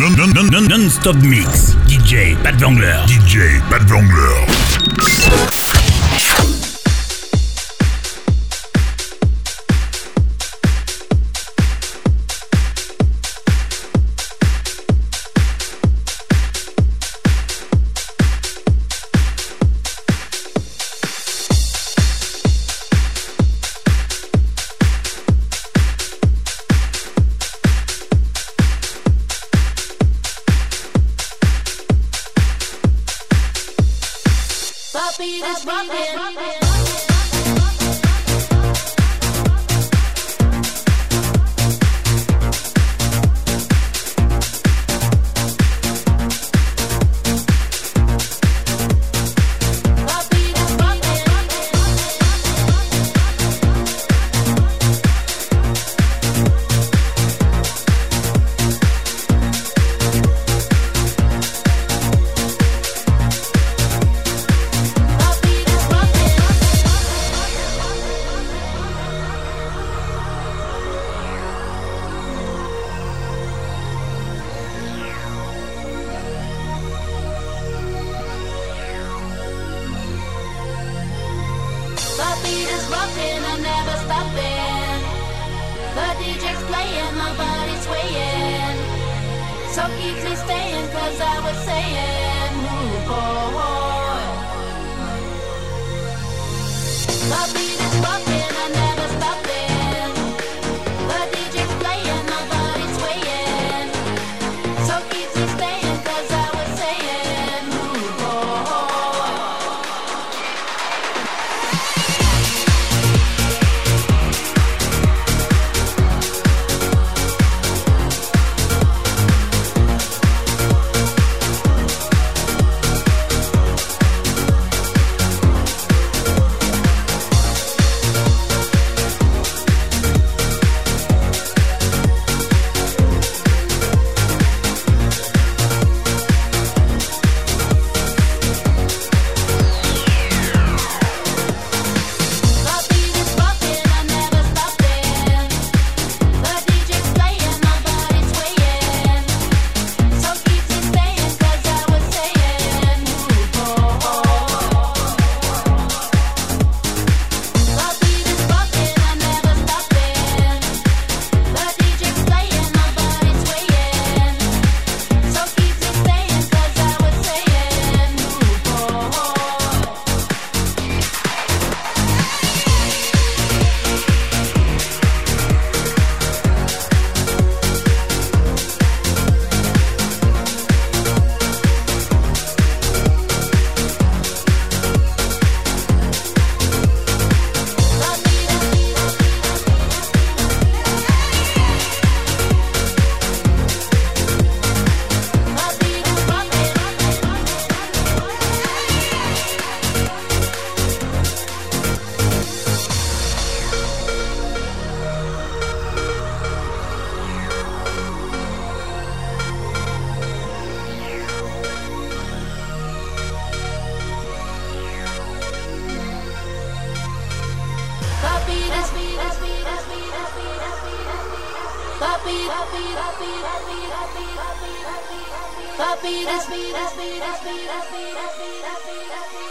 Non-stop mix. DJ Pat Vangler. DJ Pat Vangler.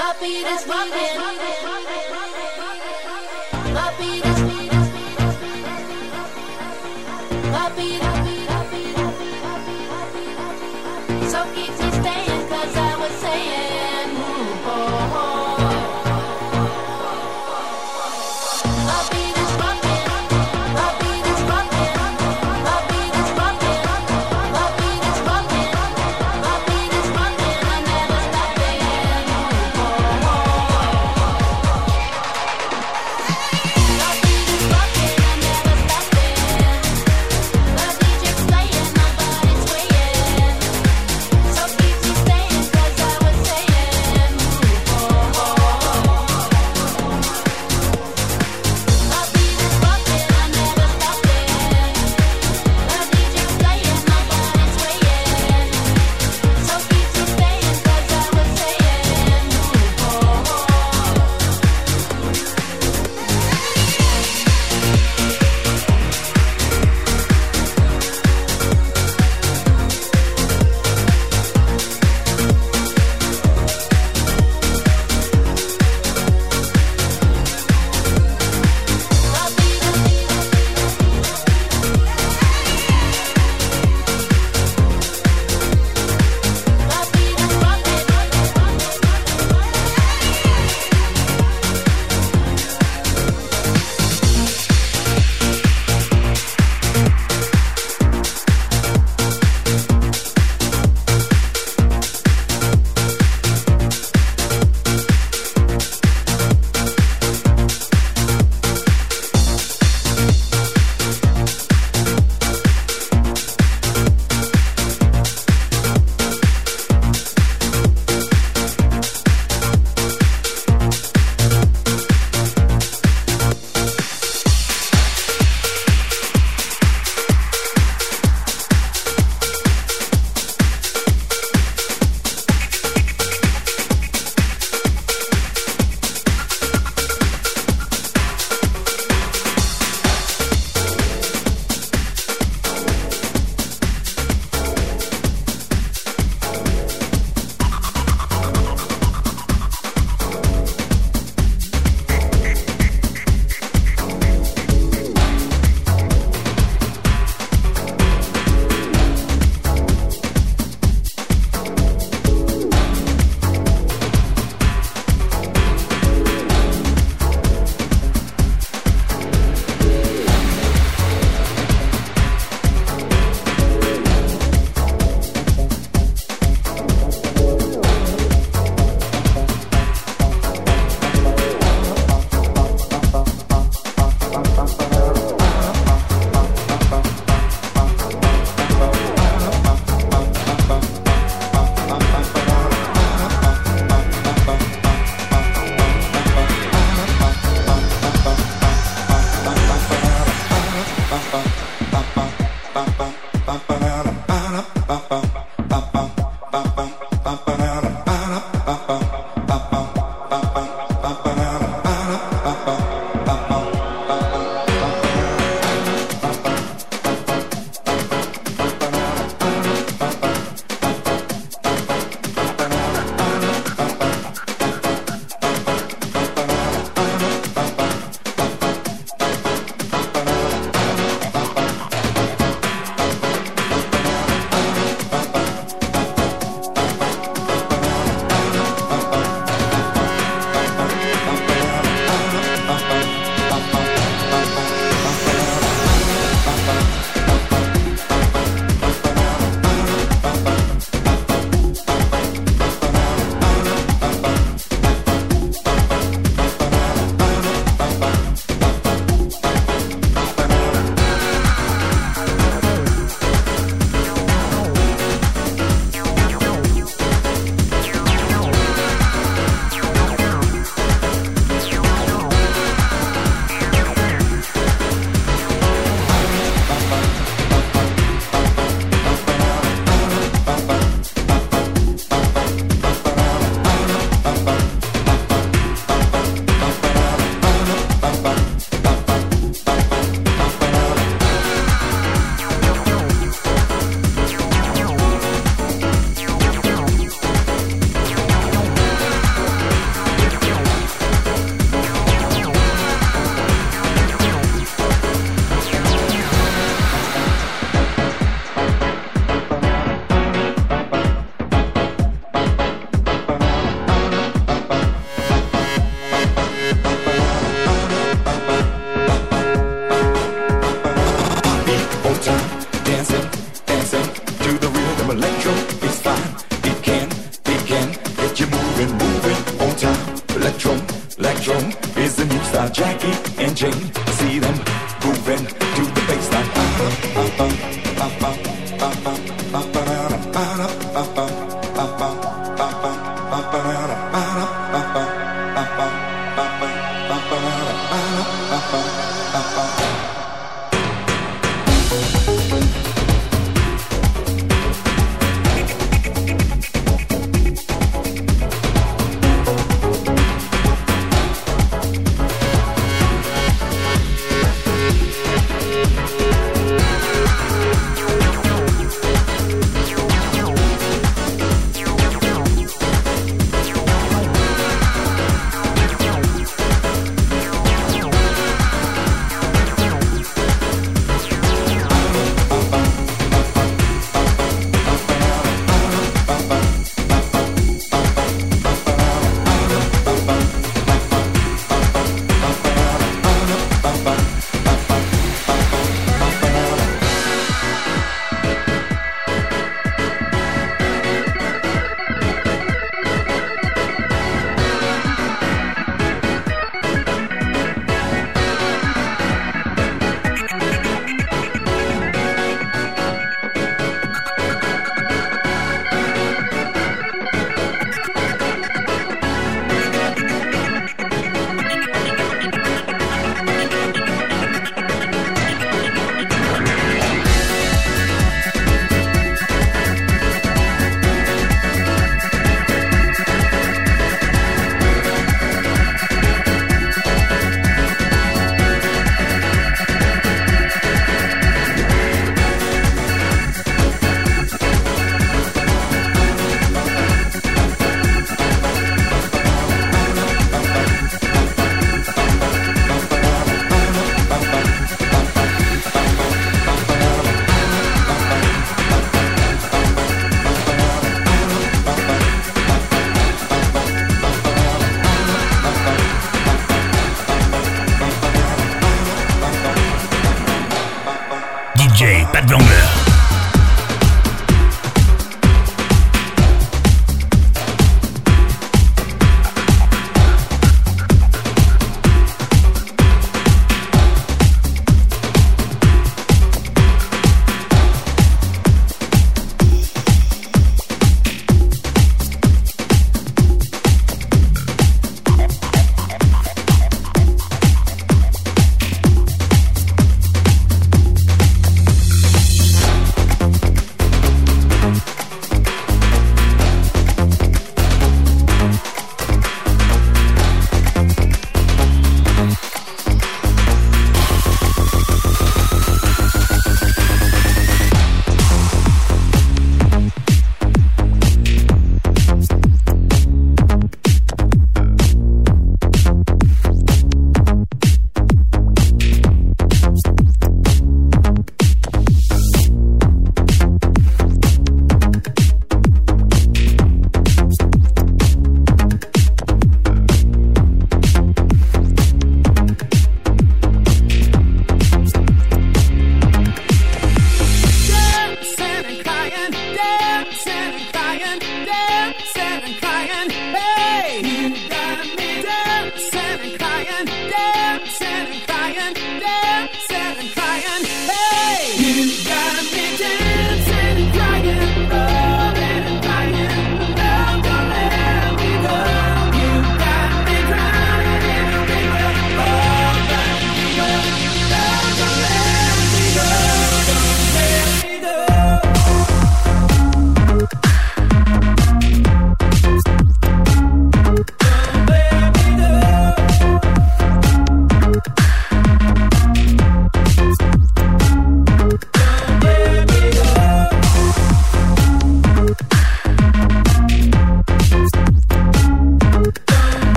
my feet is rocking.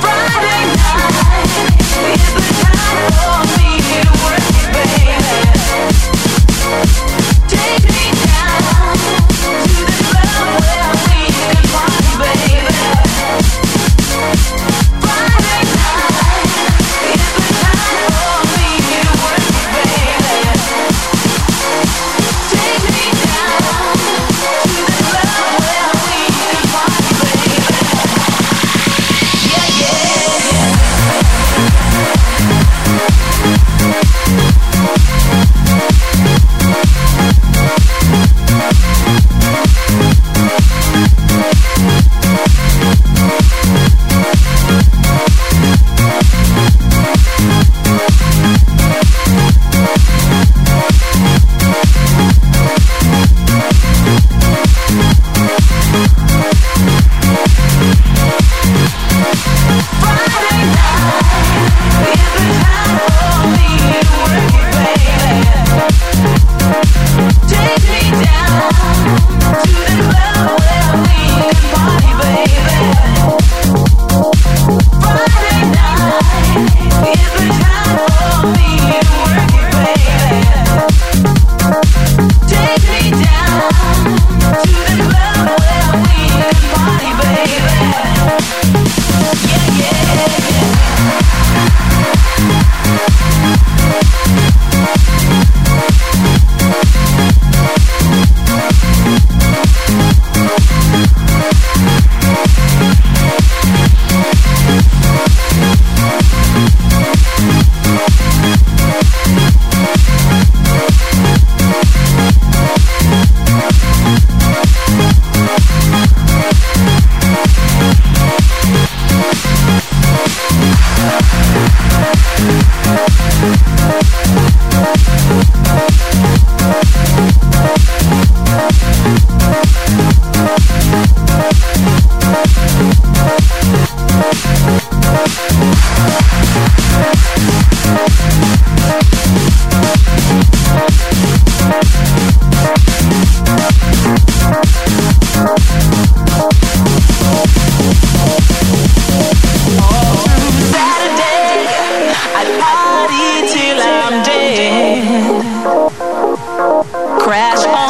Friday night is the crash on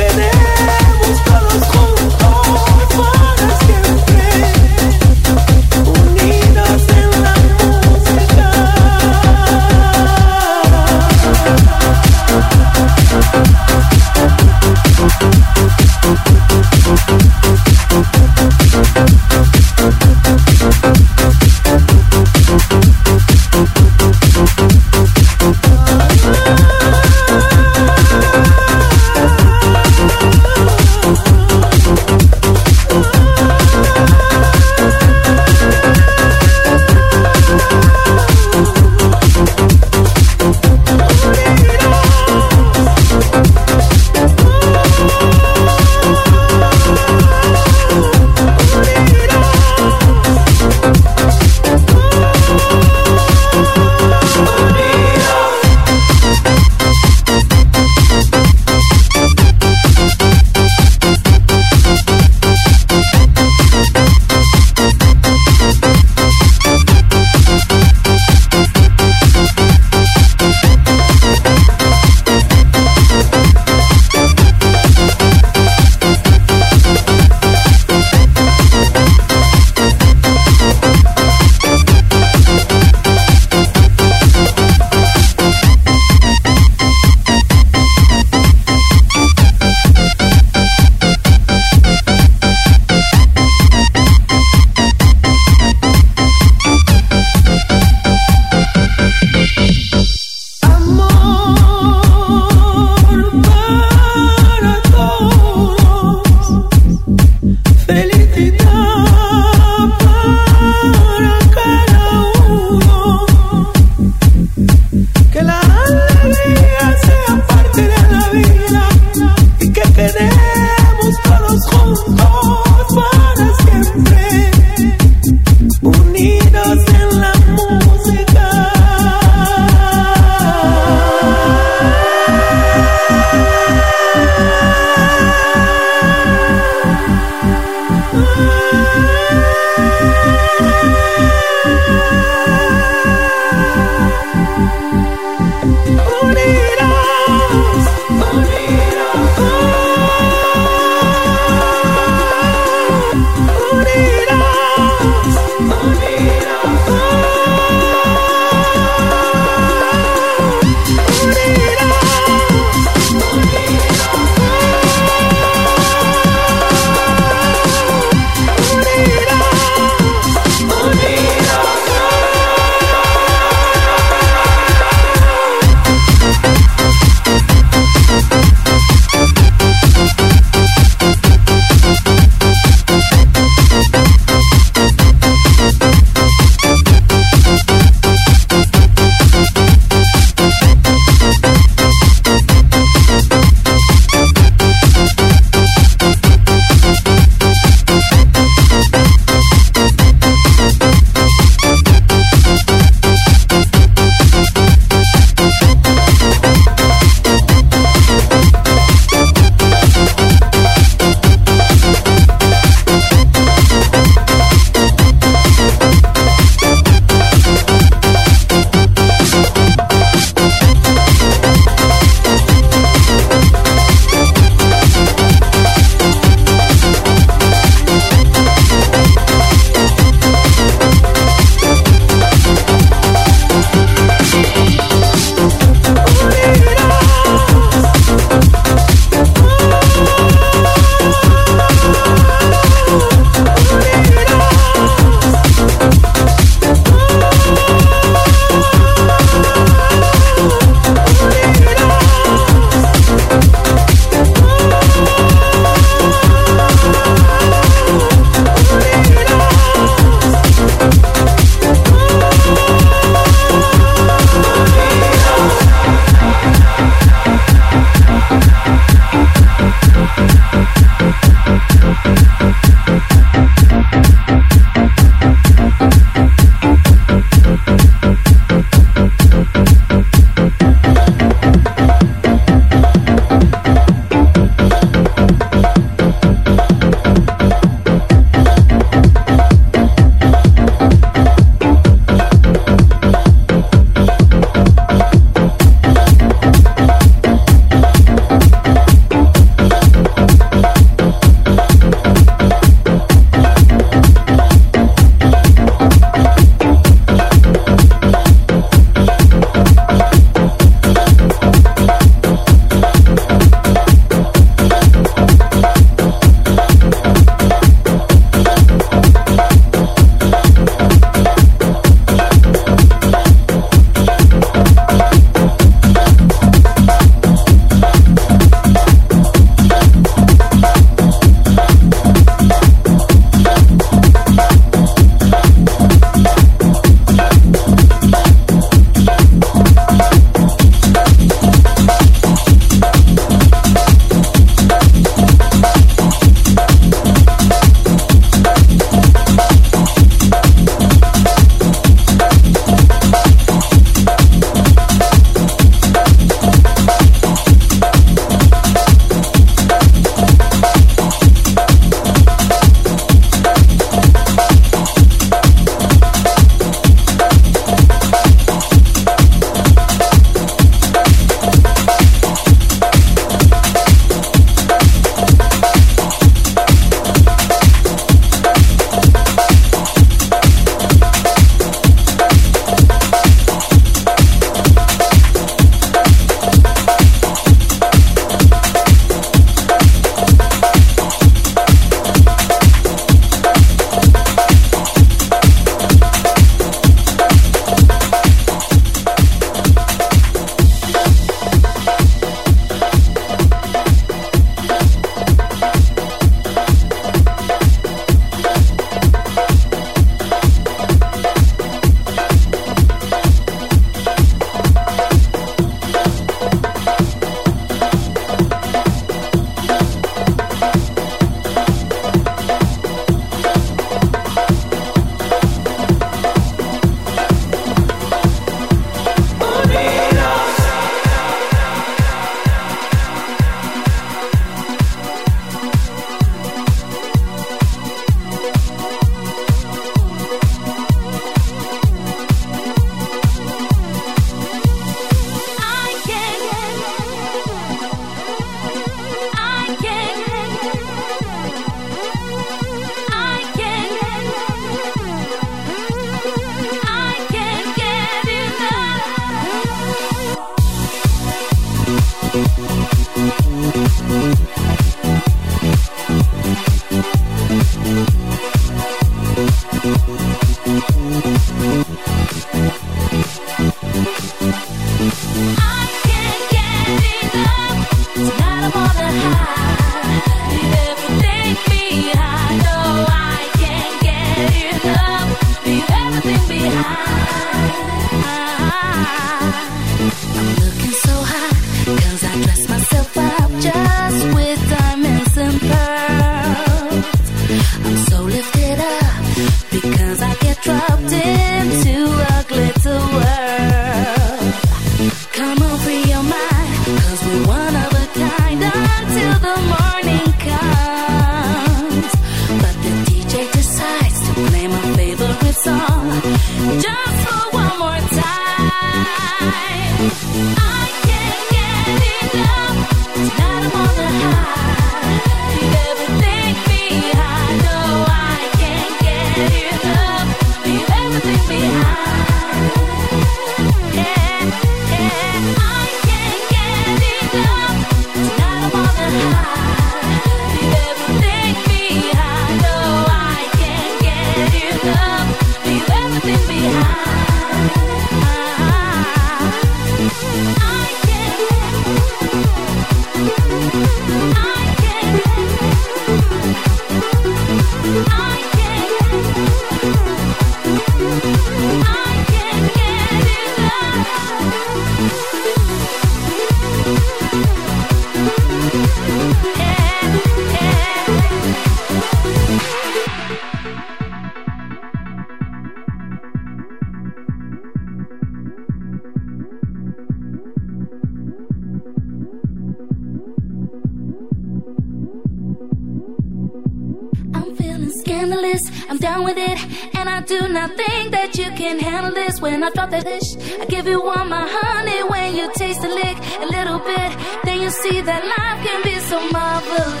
bet you can handle this when I drop that dish. I give you all my honey when you taste a lick a little bit. Then you see that life can be so marvelous.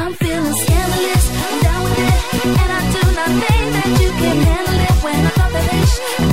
I'm feeling scandalous, I'm down with it. And I do not think that you can handle it when I drop that dish.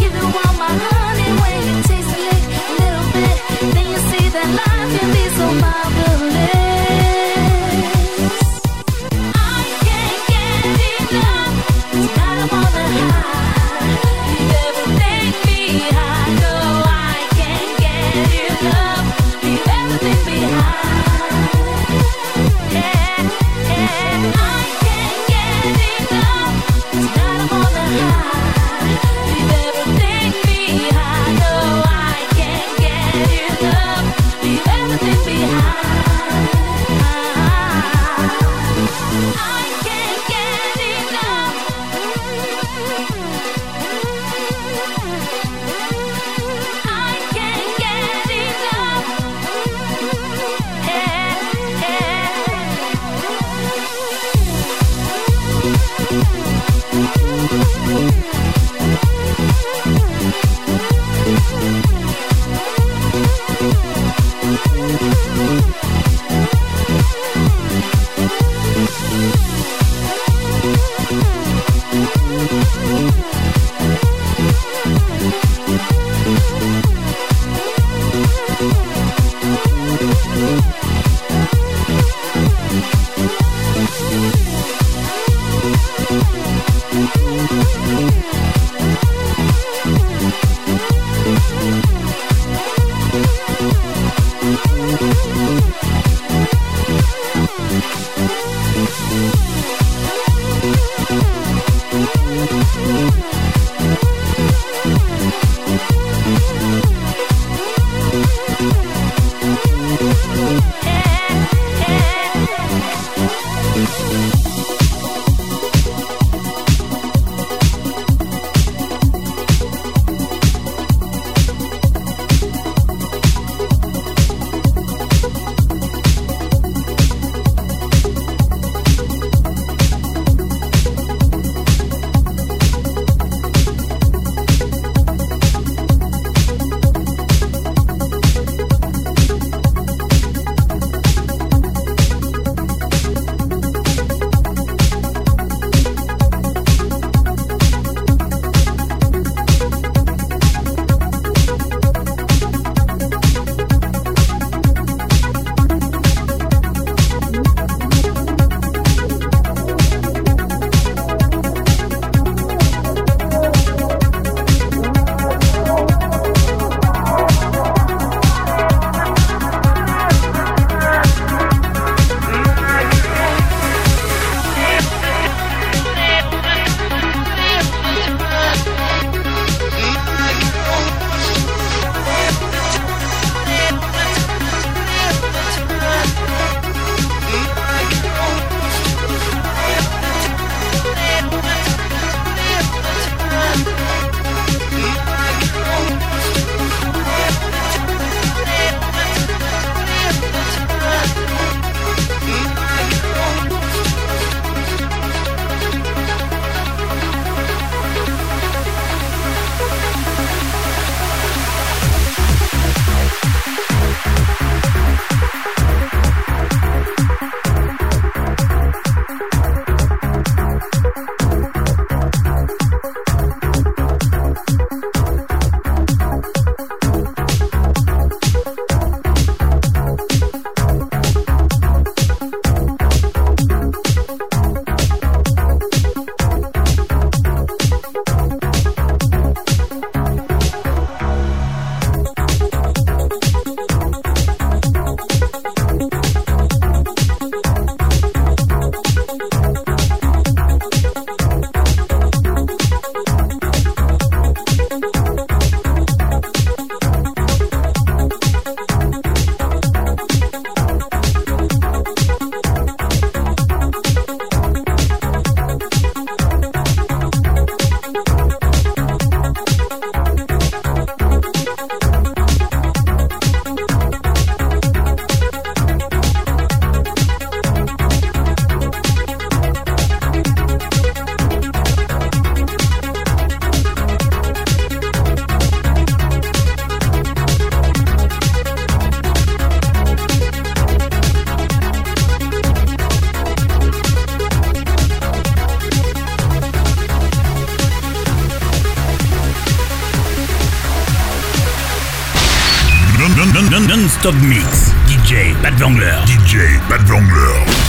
Non-stop mix. DJ Pat Vangler. DJ Pat Vangler.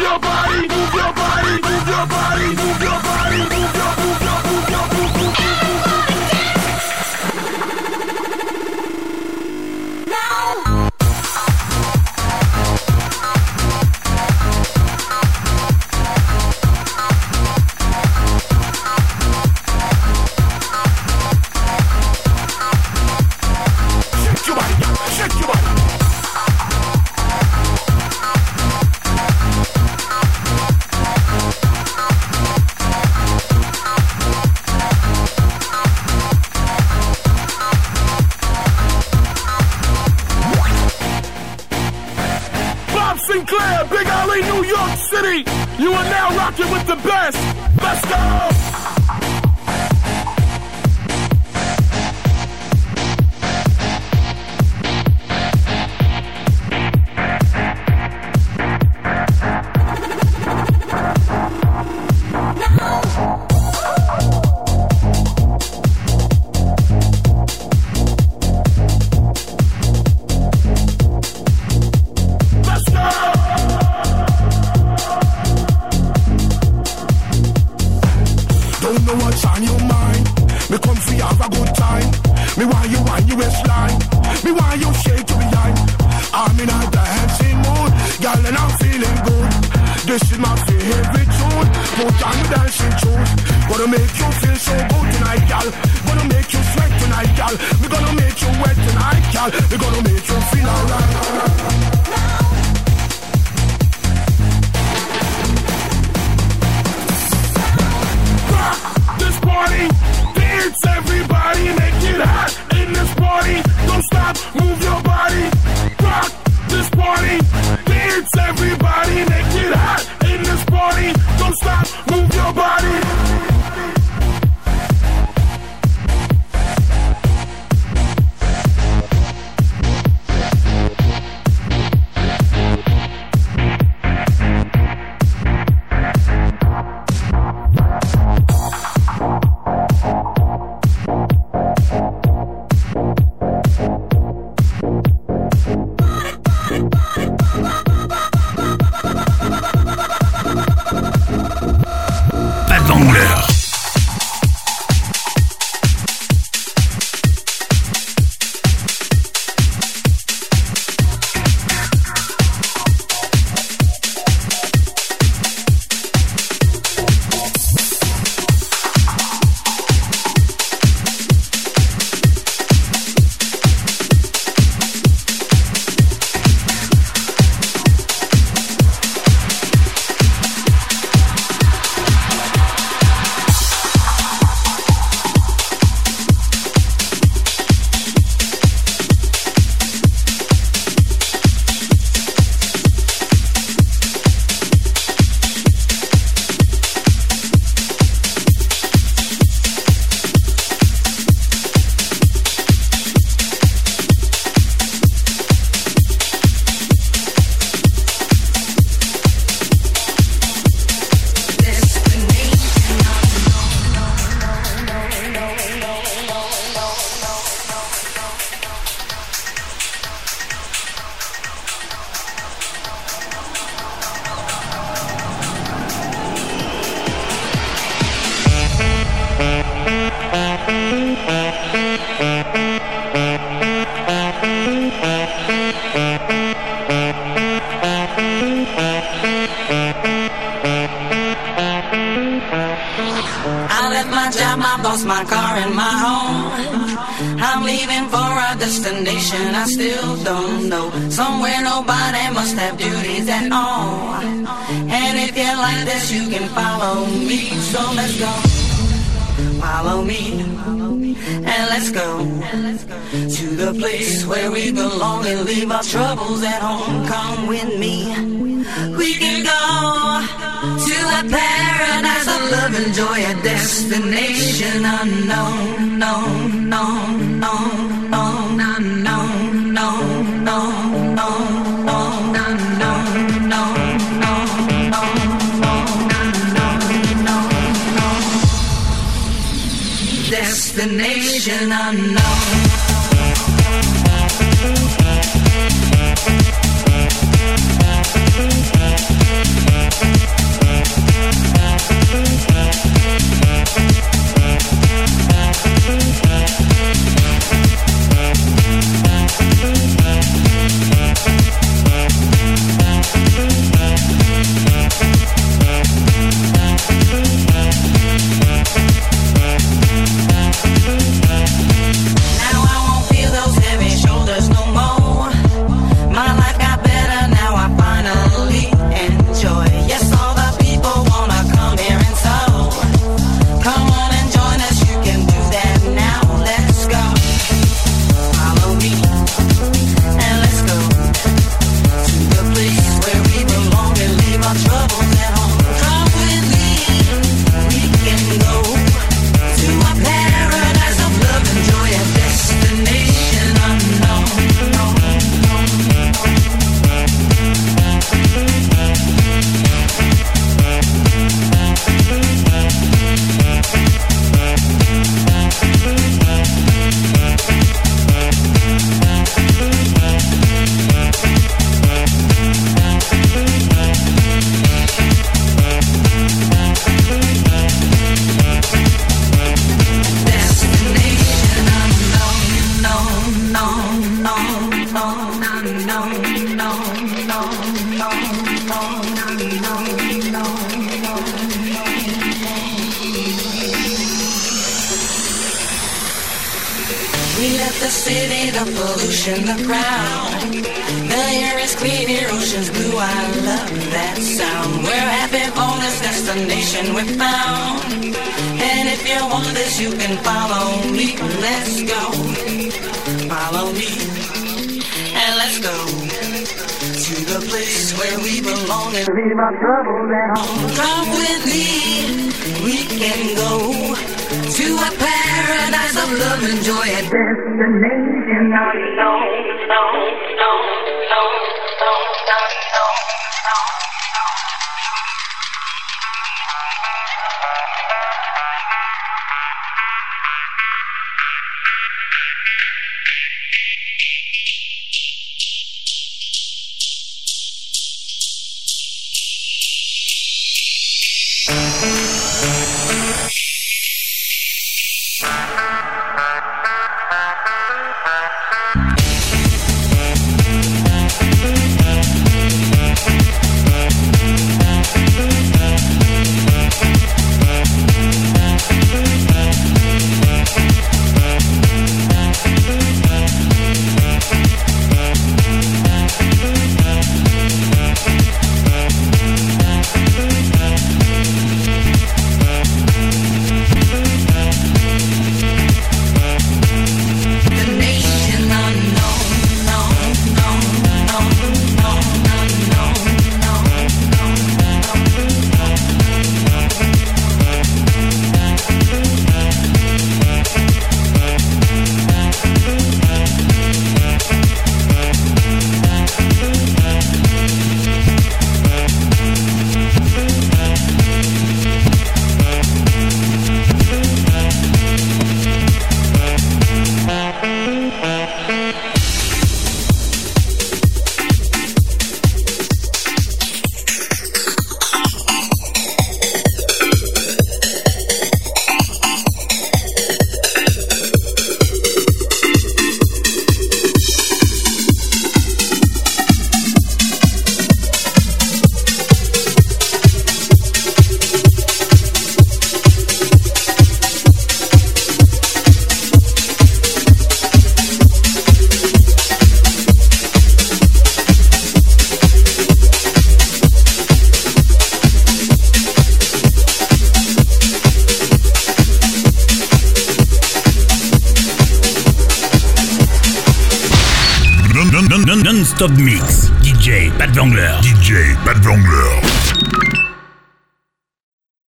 your body. Car and my home. I'm leaving for a destination I still don't know. Somewhere nobody must have duties at all. And if you like this, you can follow me. So let's go. Follow me. And let's go to the place where we belong and leave our troubles at home. Come with me. We can go to a paradise of love and joy, a destination unknown, known, known, known, known, unknown, known, known, known, known, unknown, known, Destination unknown.